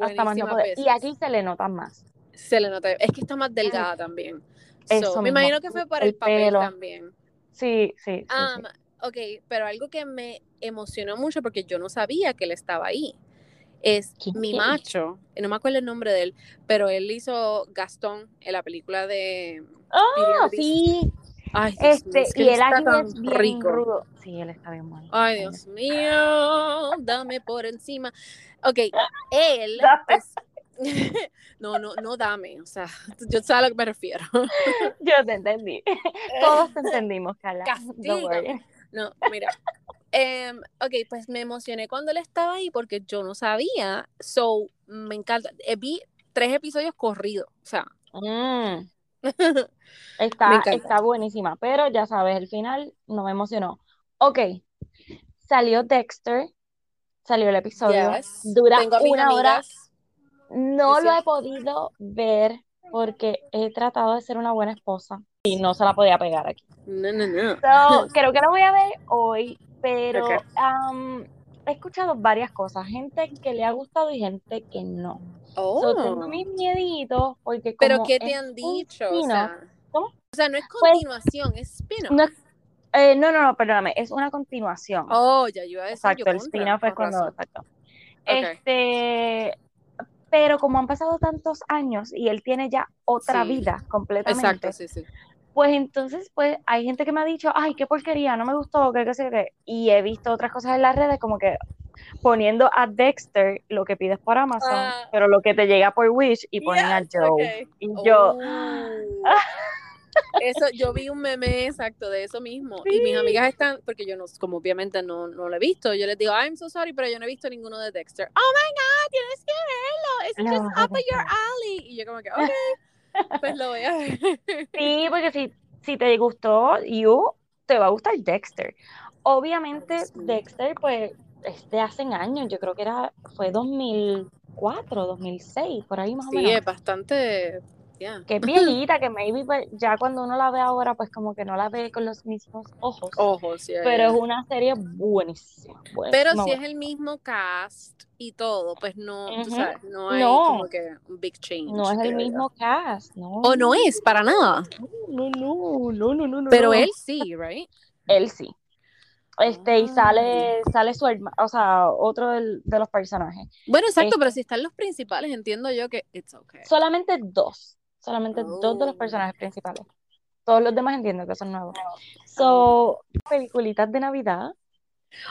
hasta más no poder. Y aquí se le notan más. Se le nota. Es que está más delgada también. Eso So, me imagino que fue por El el, papel pelo. también. Sí, sí, sí. Ah, sí. ok, pero algo que me emocionó mucho porque yo no sabía que él estaba ahí. Es ¿Quién mi macho, no me acuerdo el nombre de él, pero él hizo Gastón en la película de Beast. sí. Ay, Dios Este, mío, es que y él está aquí tan es bien rico. rudo. Sí, él está bien bueno. Ay, Dios mío, dame por encima. Ok, él. no, no, no dame. O sea, yo sé a lo que me refiero. Yo te entendí. Todos te entendimos, Carla. No, mira. Em, ok, pues me emocioné cuando él estaba ahí porque yo no sabía. So, me encanta. Eh, vi tres episodios corridos, o sea. Mm. Está, está buenísima, pero ya sabes, el final no me emocionó. Ok, salió Dexter, salió el episodio, dura una hora. No lo he podido ver porque he tratado de ser una buena esposa y no se la podía pegar aquí. No, no, no. creo que lo voy a ver hoy, pero he escuchado varias cosas, gente que le ha gustado y gente que no. Oh. tengo mis mieditos porque ¿Pero qué te han dicho? o, sea, ¿cómo? o sea, no es pues, continuación, es spin-off. Eh, no, no, no, perdóname, es una continuación. Oh, ya yo iba a decir Exacto, el spin-off es cuando, exacto. Este, pero como han pasado tantos años y él tiene ya otra vida completamente. Exacto, sí, sí. Pues entonces, pues hay gente que me ha dicho, ay, qué porquería, no me gustó, qué, qué sé qué. Y he visto otras cosas en las redes como que poniendo a Dexter lo que pides por Amazon, ah. pero lo que te llega por Wish y ponen a Joe. Y yo. Oh. Eso, yo vi un meme exacto de eso mismo. Y mis amigas están, porque yo no, como obviamente no, no lo he visto, yo les digo, I'm so sorry, pero yo no he visto ninguno de Dexter. Oh my god, tienes que verlo. It's just up your alley. Y yo como que, ok, pues lo voy a ver. Sí, porque si, si te gustó You, te va a gustar Dexter. Obviamente, Dexter, pues, es de hace años, yo creo que era, fue 2004, 2006, por ahí más o menos. Sí, es bastante que es viejita, que maybe pues, ya cuando uno la ve ahora, pues como que no la ve con los mismos ojos. Ojos. Pero es una serie buenísima. pero si es el mismo cast y todo, pues no, sabes, no hay como que un big change. No es el mismo cast, no. O no es, para nada. No, no, no, no, no. Pero él sí, right? Él sí. Este, y sale, ah. sale su hermano, o sea, otro de los personajes. Bueno, exacto, pero si están los principales, entiendo yo que it's okay. Solamente dos solamente dos de los oh. personajes principales. Todos los demás entiendo que son nuevos. So, peliculitas de Navidad.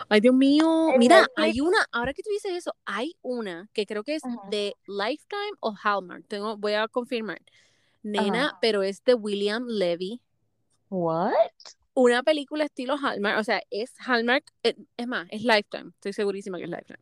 Ay, Dios mío. Mira, hay una, ahora que tú dices eso, hay una que creo que es de Lifetime o Hallmark. Tengo, voy a confirmar. Nena, pero es de William Levy. What? Una película estilo Hallmark, o sea, es Hallmark, eh, es más, es Lifetime, estoy segurísima que es Lifetime.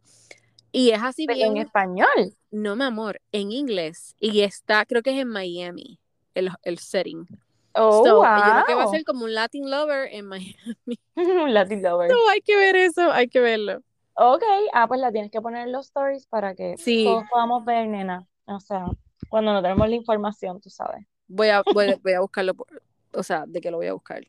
Y es así bien. en español. No, mi amor, en inglés. Y está, creo que es en Miami, el, el setting. Oh, wow. Yo creo que va a ser como un Latin Lover en Miami. un Latin Lover. No, hay que ver eso, hay que verlo. Ok, ah, pues la tienes que poner en los stories para que todos podamos ver, nena. O sea, cuando no tenemos la información, tú sabes. Voy a, voy, a buscarlo, o sea, de que lo voy a buscar.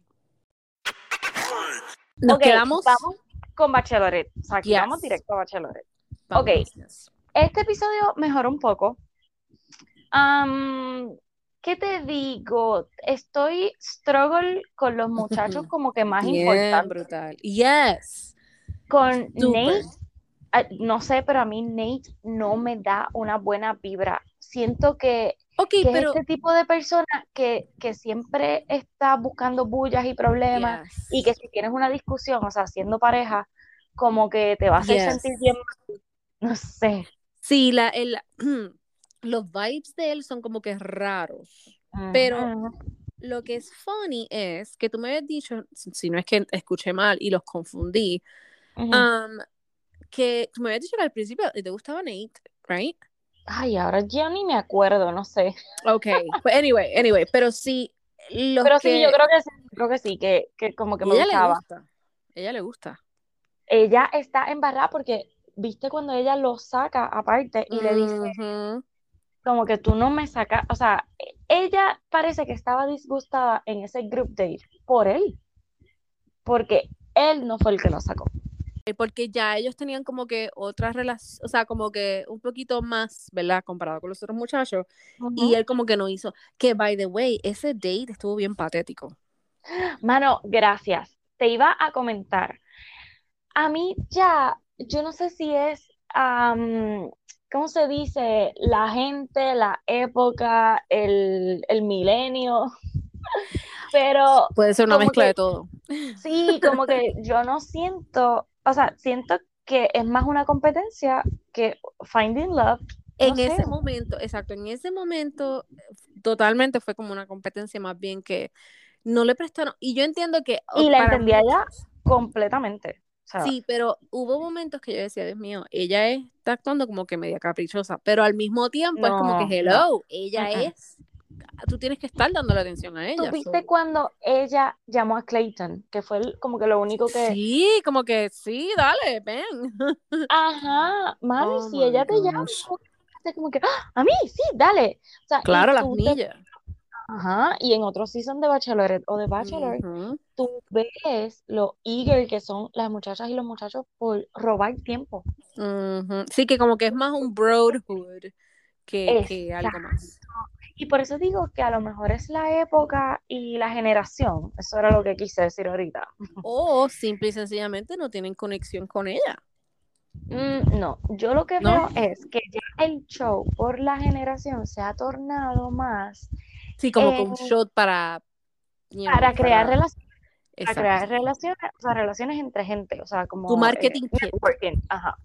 Nos quedamos. Vamos con Bachelorette. O sea, aquí vamos directo a Bachelorette. Ok, este episodio mejoró un poco. ¿Qué te digo? Estoy struggle con los muchachos como que más importantes. brutal. Yes. Con Nate, no sé, pero a mí Nate no me da una buena vibra. Siento que, es este tipo de persona que, siempre está buscando bullas y problemas y que si tienes una discusión, o sea, siendo pareja, como que te va a hacer sentir bien no sé. Sí, la, el, los vibes de él son como que raros. Pero lo que es funny es que tú me habías dicho, si no es que escuché mal y los confundí, que tú me habías dicho que al principio te gustaba Nate, ¿right? Ay, ahora ya ni me acuerdo, no sé. Ok, pues anyway, anyway, pero sí. pero sí, yo creo que sí, creo que sí, que, que como que me ella gustaba. Le gusta. Ella le gusta. Ella está embarrada porque viste cuando ella lo saca aparte y le dice como que tú no me sacas, o sea, ella parece que estaba disgustada en ese group date por él, porque él no fue el que lo sacó. Porque ya ellos tenían como que otras relaciones, o sea, como que un poquito más, ¿verdad? Comparado con los otros muchachos. Y él como que no hizo. Que, by the way, ese date estuvo bien patético. Mano, gracias. Te iba a comentar. A mí ya yo no sé si es, ¿cómo se dice? La gente, la época, el, milenio, pero... Puede ser una mezcla de todo. Sí, como que yo no siento, o sea, siento que es más una competencia que Finding Love. En ese momento, exacto, en ese momento totalmente fue como una competencia más bien que no le prestaron, y yo entiendo que... Y la entendía ya completamente. Sea, Sí, pero hubo momentos que yo decía, Dios mío, ella está actuando como que media caprichosa, pero al mismo tiempo es como que, no. hello, ella es, tú tienes que estar dando la atención a ella. ¿Tú viste so- cuando ella llamó a Clayton? Que fue el- como que lo único que... Sí, como que sí, dale, ven. Ajá, mami, Oh si ella te llama, como que "Ah, a mí, sí, dale. O sea, y Claro, las te- millas. Ajá, y en otros season de Bachelorette o de Bachelor, tú ves lo eager que son las muchachas y los muchachos por robar tiempo. ujú. Sí, que como que es más un broadhood que, que algo más. Y por eso digo que a lo mejor es la época y la generación. Eso era lo que quise decir ahorita. O simple y sencillamente no tienen conexión con ella. Mm, no, yo lo que ¿No? veo es que ya el show por la generación se ha tornado más Sí, como que un en- shot para, you know, para crear para- relaciones, para Exacto. crear relaciones, o sea, relaciones entre gente, o sea, como Tu marketing eh, networking, ajá.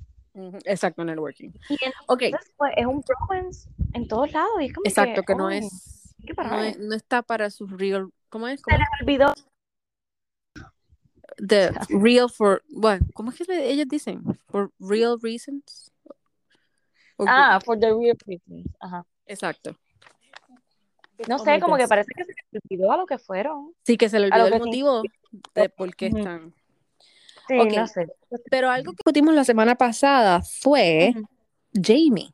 Exacto, networking. Y entonces pues, es un bromance en todos lados y es como exacto, que no ay, es, que no, es- no está para sus real, ¿cómo es? Se ¿Cómo les olvidó? The real for, bueno, ¿cómo es que le- ellos dicen? For real reasons. O- ah, for the real reasons, ajá. Exacto. No sé, como que parece que se les olvidó a lo que fueron. Sí, que se le A lo olvidó el sí. motivo de por qué están. Sí, Ok. no sé. Pero algo que discutimos la semana pasada fue. Jamie.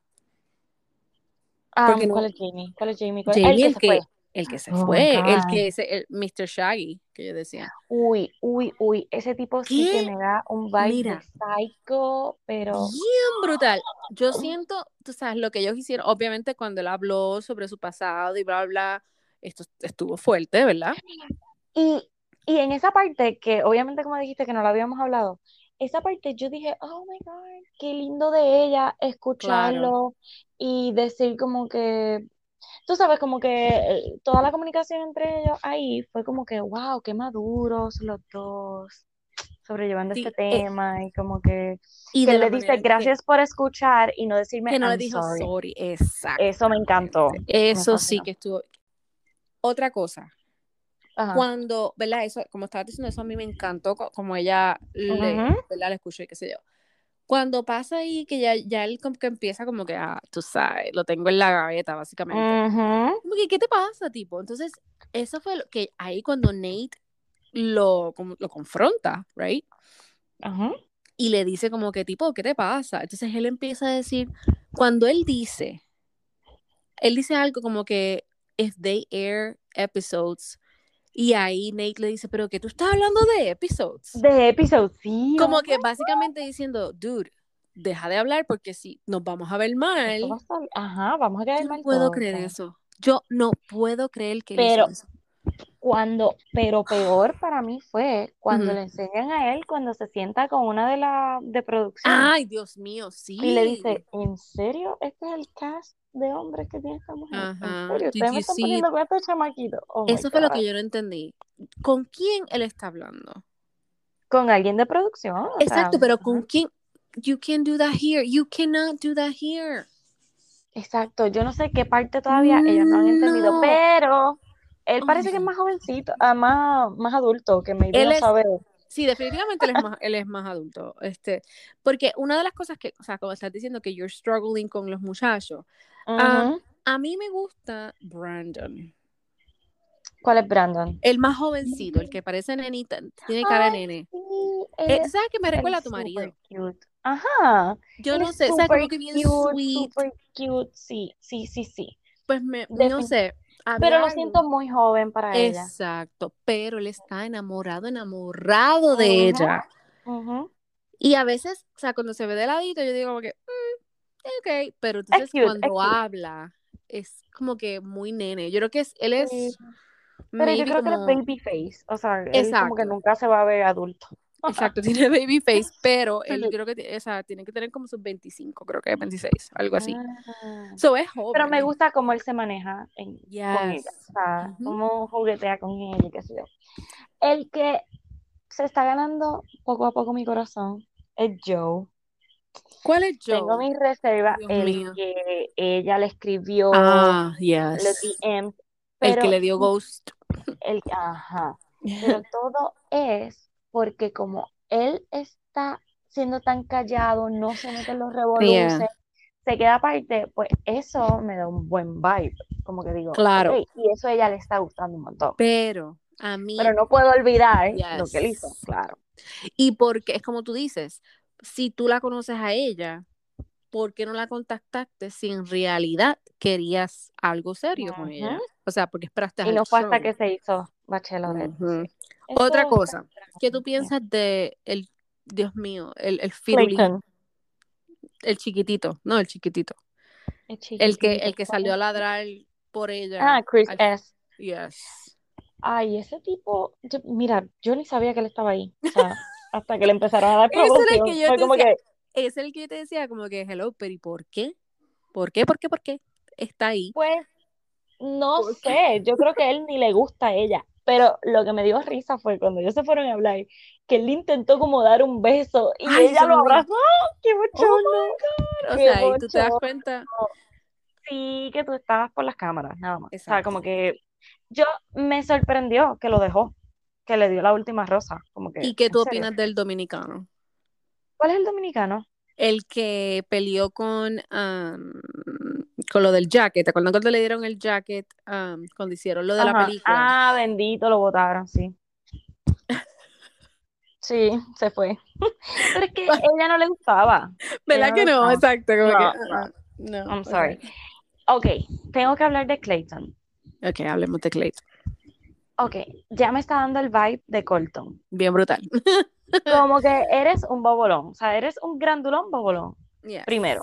Ah, porque no- ¿cuál es Jamie? ¿Cuál es Jamie? ¿Cuál- Jamie, el que se que, fue. El que se Oh fue, el que es el Mr. Shaggy, que yo decía. Uy, uy, uy, ese tipo sí ¿Qué? que me da un vibe Mira. de psycho, pero Bien brutal. Yo siento, tú sabes, lo que ellos hicieron, obviamente cuando él habló sobre su pasado y bla, bla, bla, esto estuvo fuerte, ¿verdad? y, y en esa parte que obviamente como dijiste que no lo habíamos hablado, esa parte yo dije, oh my God, qué lindo de ella escucharlo y decir como que, tú sabes, como que eh, toda la comunicación entre ellos ahí fue como que, wow, qué maduros los dos sobrellevando Sí, este eh, tema y como que, Y que le dice que- gracias por escuchar y no decirme que no le dijo sorry. sorry. Exacto. Eso me encantó. Eso Me sí que estuvo. Otra cosa, Ajá. cuando, ¿verdad? Eso, como estabas diciendo, eso a mí me encantó, co- como ella le, Ujú. ¿verdad? Le escuché, qué sé yo. Cuando pasa ahí que ya, ya él como que empieza como que, ah, tú sabes, lo tengo en la gaveta, básicamente. Como que, ¿qué te pasa, tipo? Entonces, eso fue lo que ahí cuando Nate lo, como, lo confronta, ¿right? Ajá. Y le dice como que, tipo, ¿qué te pasa? Entonces él empieza a decir, cuando él dice, él dice algo como que, if they air episodes, y ahí Nate le dice, pero que tú estás hablando de episodes. De episodio, sí. Como que básicamente diciendo, dude, deja de hablar porque si nos vamos a ver mal, va a Ajá, vamos a quedar yo no mal puedo creer o sea. eso. Yo no puedo creer que él Pero- hizo eso. Cuando, pero peor para mí fue cuando le enseñan a él cuando se sienta con una de la de producción Ay, Dios mío, sí. y le dice, ¿en serio este es el cast de hombres que tiene esta mujer? Ajá. ¿En serio? Did Ustedes me you están see- poniendo con estos chamaquitos. Oh Eso fue lo que yo no entendí. ¿Con quién él está hablando? Con alguien de producción. Exacto, sea, pero. ¿con quién? You can do that here. You cannot do that here. Exacto, yo no sé qué parte todavía ellos no han entendido, No. pero él Oh parece que es más jovencito, ah, más, más adulto, que maybe Él no es- sabe. Sí, definitivamente él es más, él es más adulto. Este, porque una de las cosas que, o sea, como estás diciendo que you're struggling con los muchachos, Ujú. a mí me gusta Brandon. ¿Cuál es Brandon? El más jovencito, el que parece nenita, tiene cara Ay, nene. Sí, Eh, él ¿tú ¿Sabes qué me recuerda a tu marido? cute. Ajá. Yo él no sé, ¿sabes? Como que bien cute, sweet. súper cute, sí, sí, sí, sí. Pues me, no sé. Había Pero lo algo- siento muy joven para ella. Exacto, pero él está enamorado, enamorado de ella. Y a veces, o sea, cuando se ve de ladito, yo digo como que, "Mm, ok, pero entonces cute, cuando habla, es como que muy nene. Yo creo que es, él es Sí. Pero yo creo que él es como, baby face. O sea, él como que nunca se va a ver adulto. Exacto, tiene baby face, pero él creo que, tiene- o sea, tiene que tener como sus 25, creo que 26, algo así. Ah. So es joven. Pero me gusta cómo él se maneja en- con ella. O sea, cómo juguetea con ella y qué sé yo. El que se está ganando poco a poco mi corazón es Joe. ¿Cuál es Joe? Tengo mis reservas. Dios El mío. que ella le escribió Ah, yes. DMs. El que le dio ghost. el, ajá. Pero todo es porque como él está siendo tan callado, no se mete en los revoluces, se queda aparte, pues eso me da un buen vibe, como que digo, Claro. y eso a ella le está gustando un montón. Pero a mí, Pero no puedo olvidar lo que él hizo, claro. y porque es como tú dices, si tú la conoces a ella, ¿por qué no la contactaste si en realidad querías algo serio con ella? O sea, porque esperaste Y no fue hasta que se hizo Bachelorette. Otra cosa, ¿qué tú piensas de el, Dios mío, el, el firulín, Clayton, el chiquitito, no, el chiquitito, el el que, el que salió a ladrar por ella. Ah, Chris al- S. Yes. Ay, ese tipo, yo- mira, yo ni sabía que él estaba ahí. O sea, hasta que le empezaron a dar Ese era el promoción. que yo Fue te como decía, que, Es el que yo te decía como que, hello, pero ¿y por qué? ¿Por qué? ¿Por qué? ¿Por qué? Está ahí. pues, no ¿Por sé, yo creo que él ni le gusta a ella. Pero lo que me dio risa fue cuando ellos se fueron a hablar, que él intentó como dar un beso y Ay, ella lo abrazó. ¡Qué Oh bochorno! O Qué sea, y tú te das cuenta. Sí, que tú estabas por las cámaras, nada más. O sea, como que yo me sorprendió que lo dejó, que le dio la última rosa. Como que, ¿Y qué ¿en tú opinas del dominicano? ¿Cuál es el dominicano? El que peleó con, um, con lo del jacket. ¿Te acuerdas cuando le dieron el jacket um, cuando hicieron lo de la película? Ah, bendito, lo votaron, sí. Sí, se fue. Pero es que a ella no le gustaba. ¿Verdad no que no? gustaba. Exacto. Como No, que, no. ah, no. I'm sorry. Ok, tengo que hablar de Clayton. Ok, hablemos de Clayton. Ok, ya me está dando el vibe de Colton. Bien brutal. Como que eres un bobolón, o sea, eres un grandulón bobolón. Yes. Primero.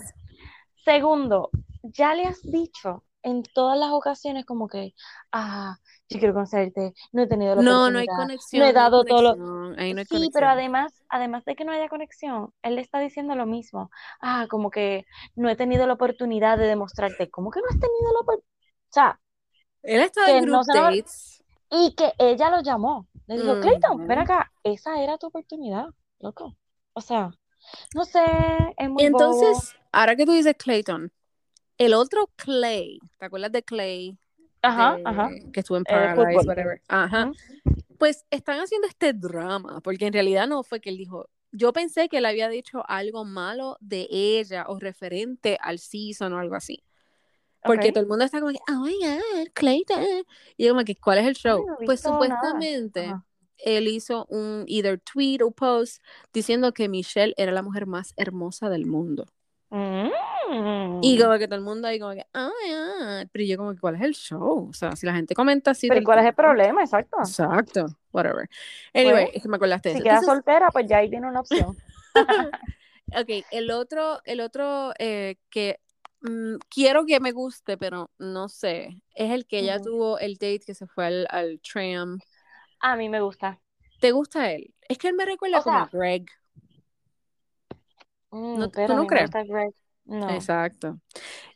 Segundo, ya le has dicho en todas las ocasiones como que, ah, yo quiero conocerte, no he tenido la No, no hay conexión. no he no dado todo lo... conexión, ahí no hay Sí, pero además, además de que no haya conexión, él le está diciendo lo mismo. Ah, como que no he tenido la oportunidad de demostrarte. ¿Cómo que no has tenido la oportunidad? O sea, Él está en no group lo- dates. y que ella lo llamó. Le dijo, Clayton, ven Ujú. acá, esa era tu oportunidad, loco. O sea, no sé, es muy bobo. Entonces, ahora que tú dices Clayton, el otro Clay, ¿te acuerdas de Clay? Ajá, De- ajá. Que estuvo en Eh, Paradise, whatever. Ajá. Pues están haciendo este drama, porque en realidad no fue que él dijo. Yo pensé que él había dicho algo malo de ella o referente al season o algo así. Porque todo el mundo está como que, oh my god, Clayton. Y yo como que, ¿cuál es el show? no pues supuestamente él hizo un either tweet o post diciendo que Michelle era la mujer más hermosa del mundo. Mm. Y como que todo el mundo ahí como que, ah, yeah. Pero yo como que, ¿cuál es el show? O sea, si la gente comenta así Pero todo ¿y cuál es el problema? Exacto. Exacto, whatever. Anyway, Pues, es que me acordaste de Si eso. queda Entonces, soltera, pues ya ahí tiene una opción. ok, el otro, el otro eh, que mm, quiero que me guste, pero no sé, es el que ella Ujú. tuvo el date que se fue al, al tram. A mí me gusta. ¿Te gusta él? Es que él me recuerda O como sea, Greg. Mm, No, ¿tú pero a no crees? No. Exacto.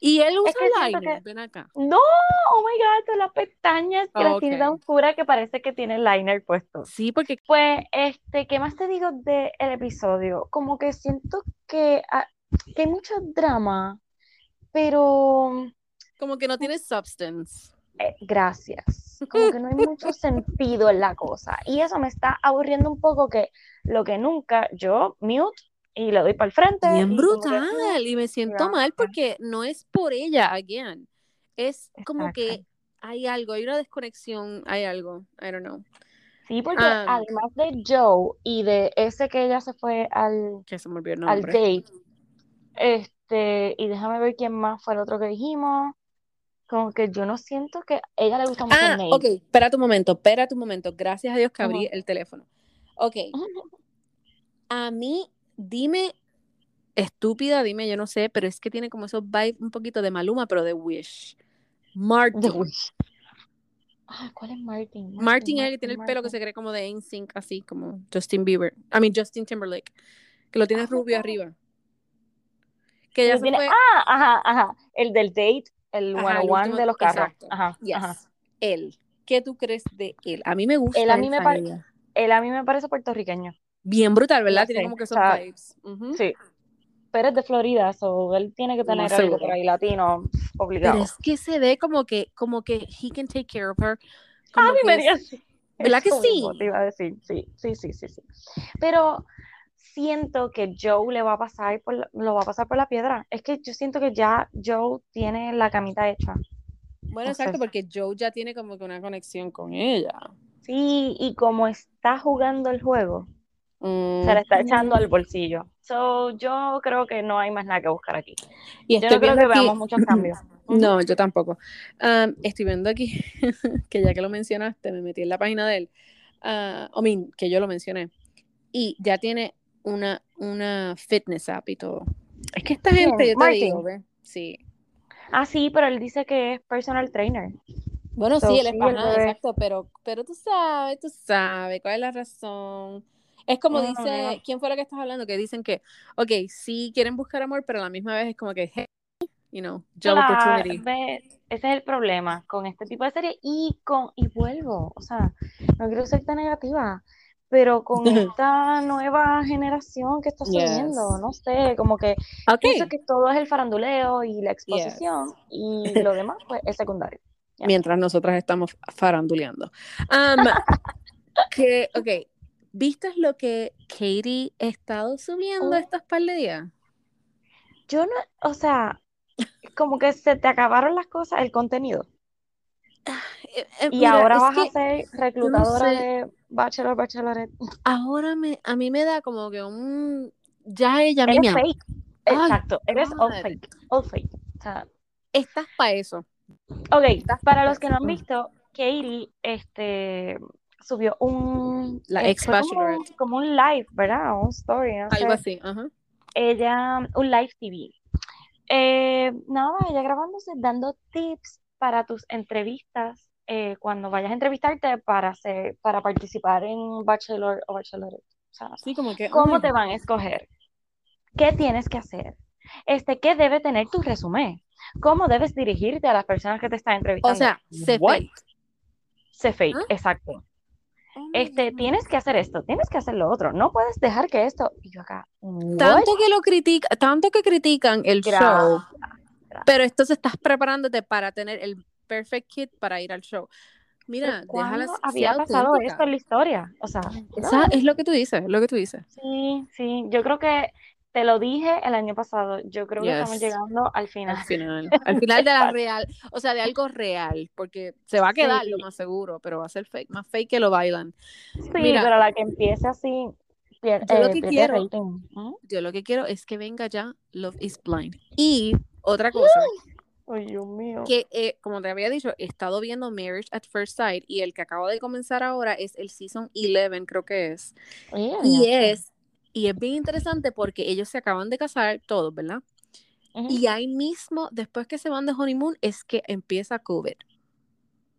Y él usa que siento liner, que- ven acá. No, oh my God, son las pestañas que las tiene tan Ok. oscuras que parece que tiene liner puesto. Sí, porque Pues, este, ¿qué más te digo del episodio? Como que siento que, ah, que hay mucho drama, pero como que no tiene substance. eh, gracias. Como que no hay mucho sentido en la cosa. Y eso me está aburriendo un poco que lo que nunca yo mute y le doy para el frente. Bien y como que, brutal. Y me siento mal porque no es por ella, again. Es como Exacto. que hay algo, hay una desconexión, hay algo. I don't know. Sí, porque Um, además de Joe y de ese que ella se fue al, que se me olvidó el al date, este, y déjame ver quién más fue el otro que dijimos. Como que yo no siento que a ella le gusta mucho Ah, Nate. ok, espera tu momento, espera tu momento. Gracias a Dios que abrí el teléfono. Ok, a mí, dime, estúpida, dime, yo no sé, pero es que tiene como esos vibes un poquito de Maluma, pero de Wish. Martin. The Wish. Ah, ¿cuál es Martin? Martin es el que tiene el pelo que se cree como de NSYNC, así como Justin Bieber. I mean, Justin Timberlake. Que lo tiene Ah, rubio arriba. Que ya se tiene- fue. Ah, ajá, ajá. El del date, el Ajá, 101 último- de los carros. Ajá, Yes. ajá. Él. ¿Qué tú crees de él? A mí me gusta Él a mí me esa pare- ella. Él a mí me parece puertorriqueño. Bien brutal, ¿verdad? Tiene como que esos sea, vibes. Sí. Pero es de Florida, so él tiene que tener algo por ahí latino Pero obligado. es que se ve como que, como que he can take care of her. A Como mí que me es-. ¿Verdad que sí? te iba a decir, sí, sí, sí, sí, sí. Pero siento que Joe le va a pasar por la- lo va a pasar por la piedra. Es que yo siento que ya Joe tiene la camita hecha. Bueno, exacto, porque Joe ya tiene como que una conexión con ella. Sí, y como está jugando el juego, Mm. se le está echando al bolsillo. So, yo creo que no hay más nada que buscar aquí. Y Yo no creo que aquí- veamos muchos cambios. No, yo tampoco. Am, estoy viendo aquí que ya que lo mencionaste, me metí en la página de él. Ah, I mean, que yo lo mencioné. Y ya tiene una, una fitness app y todo. Es que esta gente, yo te Martin. Sí. Ah, sí, pero él dice que es personal trainer. Bueno, So, sí, él es sí, pana, exacto, pero, pero tú sabes, tú sabes cuál es la razón. Es como Mm, dice, yeah. ¿quién fue lo que estás hablando? Que dicen que, ok, sí quieren buscar amor, pero a la misma vez es como que, hey, you know, job Claro, opportunity. ve, ese es el problema con este tipo de serie y con y vuelvo, o sea, no quiero ser tan negativa, pero con esta nueva generación que está subiendo, Yes. no sé, como que Ok, pienso que todo es el faranduleo y la exposición y lo demás pues es secundario. Ya. mientras nosotras estamos faranduleando. Am, que, ok, ¿viste lo que Katie ha estado subiendo Oh. estos par de días? Yo no, o sea, como que se te acabaron las cosas, el contenido. Eh, eh, Y mira, ahora vas a ser reclutadora sé. de Bachelor, Bachelorette. ahora me, a mí me da como que un... Ya ella Eres me... fake. Ay, Exacto, eres all fake, all fake. O sea, Estás para eso. ok, Estás para pa' los que no han visto, Katie este, subió un, La eh, ex como, Bachelorette. como un live, ¿verdad? Un story, no Algo sé. así, ajá. Ella, un live TV. Eh, nada, ella grabándose, dando tips para tus entrevistas eh, cuando vayas a entrevistarte para hacer, para participar en Bachelor o Bachelorette. O sea, Sí, como que... ¿Cómo te van a escoger? ¿Qué tienes que hacer? Este, ¿qué debe tener tu resumen? ¿Cómo debes dirigirte a las personas que te están entrevistando? O sea, se fake. Sé fake, ¿Ah? exacto. Oh Este, tienes que hacer esto, tienes que hacer lo otro. No puedes dejar que esto. Y yo acá, what? Tanto que lo critica, tanto que critican el Gra- show, gracias. pero entonces estás preparándote para tener el perfect kit para ir al show. Mira, ¿Cuándo déjala había pasado esto en la historia? O sea, Esa es lo que tú dices, es lo que tú dices. sí, sí. Yo creo que te lo dije el año pasado. Yo creo que estamos llegando al final. Al final, al final de la real, o sea, de algo real, porque se va a quedar Sí. lo más seguro, pero va a ser fake, más fake que lo bailan. Sí, Mira. pero la que empiece así, pier- Yo lo eh, que quiero-. ¿Mm? Yo lo que quiero es que venga ya Love is Blind. Y otra cosa, Ay, Dios mío. que eh, como te había dicho, he estado viendo Marriage at First Sight y el que acabo de comenzar ahora es el Season 11, creo que es. Y es, y es bien interesante porque ellos se acaban de casar todos, ¿verdad? Y ahí mismo, después que se van de honeymoon, es que empieza COVID.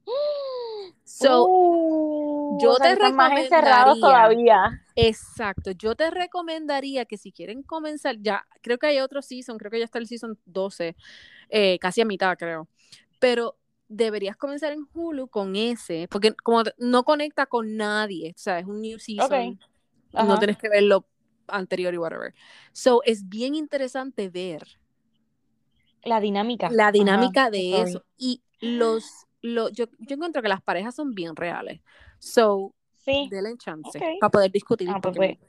So, Uh, yo o sea, te recomendaría- todavía. exacto, yo te recomendaría que si quieren comenzar, ya, creo que hay otro season, creo que ya está el season 12, eh, casi a mitad, creo. Pero deberías comenzar en Hulu con ese, porque como no conecta con nadie, o sea, es un new season, no Ajá. tienes que ver lo anterior y whatever. So, es bien interesante ver La dinámica. la dinámica Ajá, de sorry. eso. Y los, lo, yo, yo encuentro que las parejas son bien reales. So, Sí. denle chance Ok. para poder discutir. Ah, pues porque-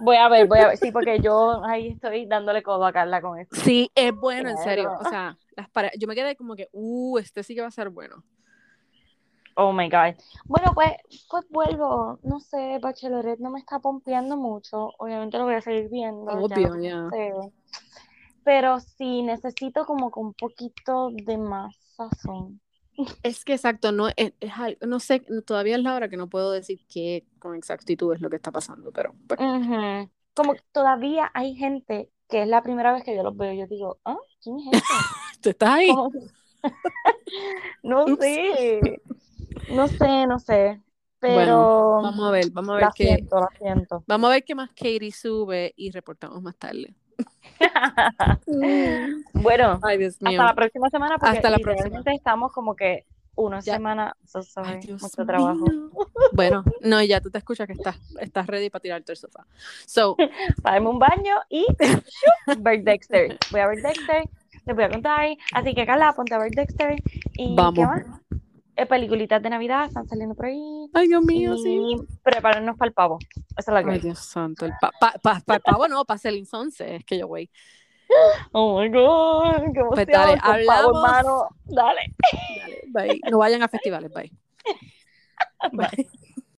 Voy a ver, voy a ver. Sí, porque yo ahí estoy dándole codo a Carla con esto. Sí, es bueno, en serio. Claro. O sea, las pare- yo me quedé como que, uh, este sí que va a ser bueno. Oh my God. Bueno, pues, pues vuelvo. No sé, Bachelorette no me está pompeando mucho. Obviamente lo voy a seguir viendo. ya Obvio, ya. sé. Pero sí necesito como con un poquito de más sazón. Es que exacto, no, es, es algo- no sé, todavía es la hora que no puedo decir qué con exactitud es lo que está pasando, pero pues. Como que todavía hay gente que es la primera vez que yo los veo. Yo digo, ¿ah? ¿Quién es este? tú estás ahí. No sé. No sé, no sé. Pero Bueno, Vamos a ver, vamos a ver la qué, siento, la siento. vamos a ver qué más Katie sube y reportamos más tarde. Bueno, Ay, Dios mío. hasta la próxima semana porque Hasta la literalmente estamos como que una Ya. semana, so Ay, mucho trabajo. Bueno, no, ya tú te escuchas que estás, estás ready para tirarte el sofá. So, darme un baño y ver Dexter. Voy a ver Dexter, les voy a contar. Así que Carla, ponte a ver Dexter. ¿Y Vamos. qué más? Eh, peliculitas de Navidad están saliendo por ahí. Ay, Dios mío, y sí. Prepáranos para el pavo. Esa es la que Ay. Dios santo. El pa, pa, pa- pa- el pavo no, para Celine Sonce, es que yo, güey. Oh my god, qué Pues dale, pavo, hablamos. hermano. Dale. Dale, bye. No vayan a festivales, bye. Bye.